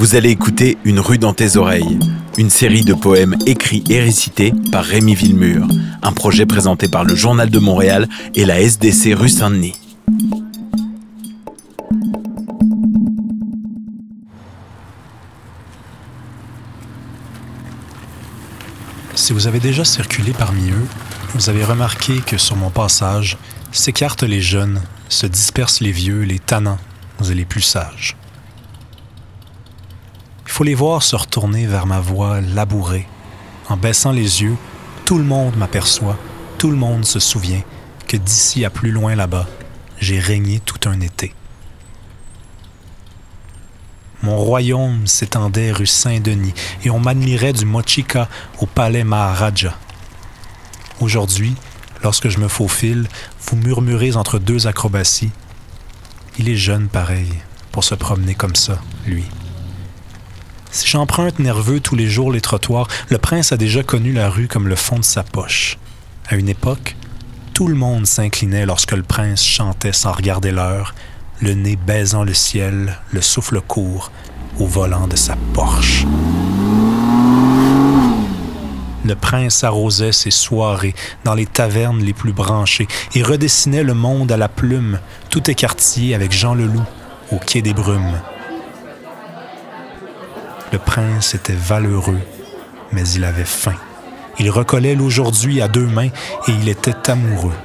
Vous allez écouter Une rue dans tes oreilles, une série de poèmes écrits et récités par Rémi Villemur, un projet présenté par le Journal de Montréal et la SDC rue Saint-Denis. Si vous avez déjà circulé parmi eux, vous avez remarqué que sur mon passage s'écartent les jeunes, se dispersent les vieux, les tannants et les plus sages. Faut les voir se retourner vers ma voix labourée. En baissant les yeux, tout le monde m'aperçoit, tout le monde se souvient que d'ici à plus loin là-bas, j'ai régné tout un été. Mon royaume s'étendait rue Saint-Denis et on m'admirait du Mochika au palais Maharaja. Aujourd'hui, lorsque je me faufile, vous murmurez entre deux acrobaties. Il est jeune pareil pour se promener comme ça, lui. Si j'emprunte nerveux tous les jours les trottoirs, le prince a déjà connu la rue comme le fond de sa poche. À une époque, tout le monde s'inclinait lorsque le prince chantait sans regarder l'heure, le nez baisant le ciel, le souffle court, au volant de sa Porsche. Le prince arrosait ses soirées dans les tavernes les plus branchées et redessinait le monde à la plume, tout écartillé avec Jean Leloup au quai des Brumes. Le prince était valeureux, mais il avait faim. Il recollait l'aujourd'hui à deux mains et il était amoureux.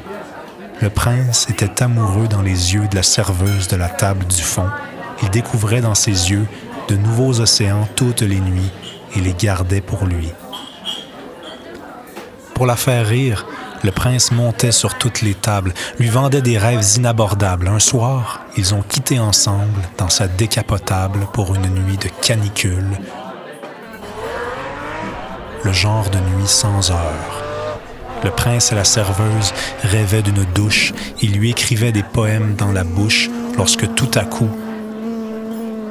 Le prince était amoureux dans les yeux de la serveuse de la table du fond. Il découvrait dans ses yeux de nouveaux océans toutes les nuits et les gardait pour lui. Pour la faire rire, le prince montait sur toutes les tables, lui vendait des rêves inabordables. Un soir, ils ont quitté ensemble dans sa décapotable pour une nuit de canicule. Le genre de nuit sans heure. Le prince et la serveuse rêvaient d'une douche. Il lui écrivait des poèmes dans la bouche lorsque tout à coup,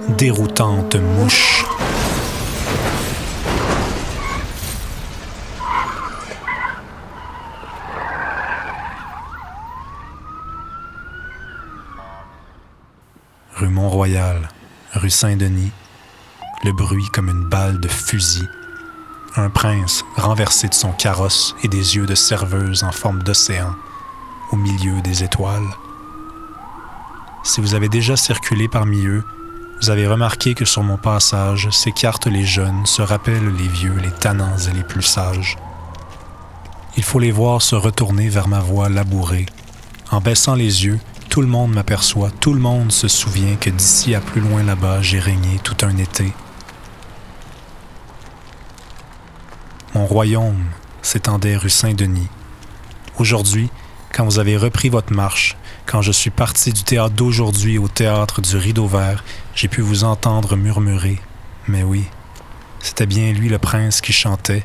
déroutante mouche rue Mont-Royal, rue Saint-Denis, le bruit comme une balle de fusil. Un prince renversé de son carrosse et des yeux de serveuse en forme d'océan au milieu des étoiles. Si vous avez déjà circulé parmi eux, vous avez remarqué que sur mon passage s'écartent les jeunes, se rappellent les vieux, les tannants et les plus sages. Il faut les voir se retourner vers ma voix labourée. En baissant les yeux, tout le monde m'aperçoit, tout le monde se souvient que d'ici à plus loin là-bas, j'ai régné tout un été. Mon royaume s'étendait rue Saint-Denis. Aujourd'hui, quand vous avez repris votre marche, quand je suis parti du théâtre d'aujourd'hui au théâtre du Rideau Vert, j'ai pu vous entendre murmurer. Mais oui, c'était bien lui le prince qui chantait,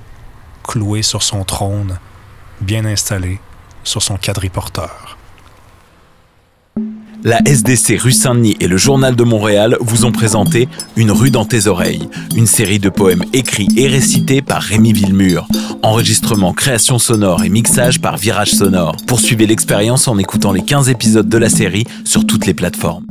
cloué sur son trône, bien installé sur son quadriporteur. La SDC rue Saint-Denis et le Journal de Montréal vous ont présenté Une rue dans tes oreilles, une série de poèmes écrits et récités par Rémi Villemur. Enregistrement, création sonore et mixage par Virage Sonore. Poursuivez l'expérience en écoutant les 15 épisodes de la série sur toutes les plateformes.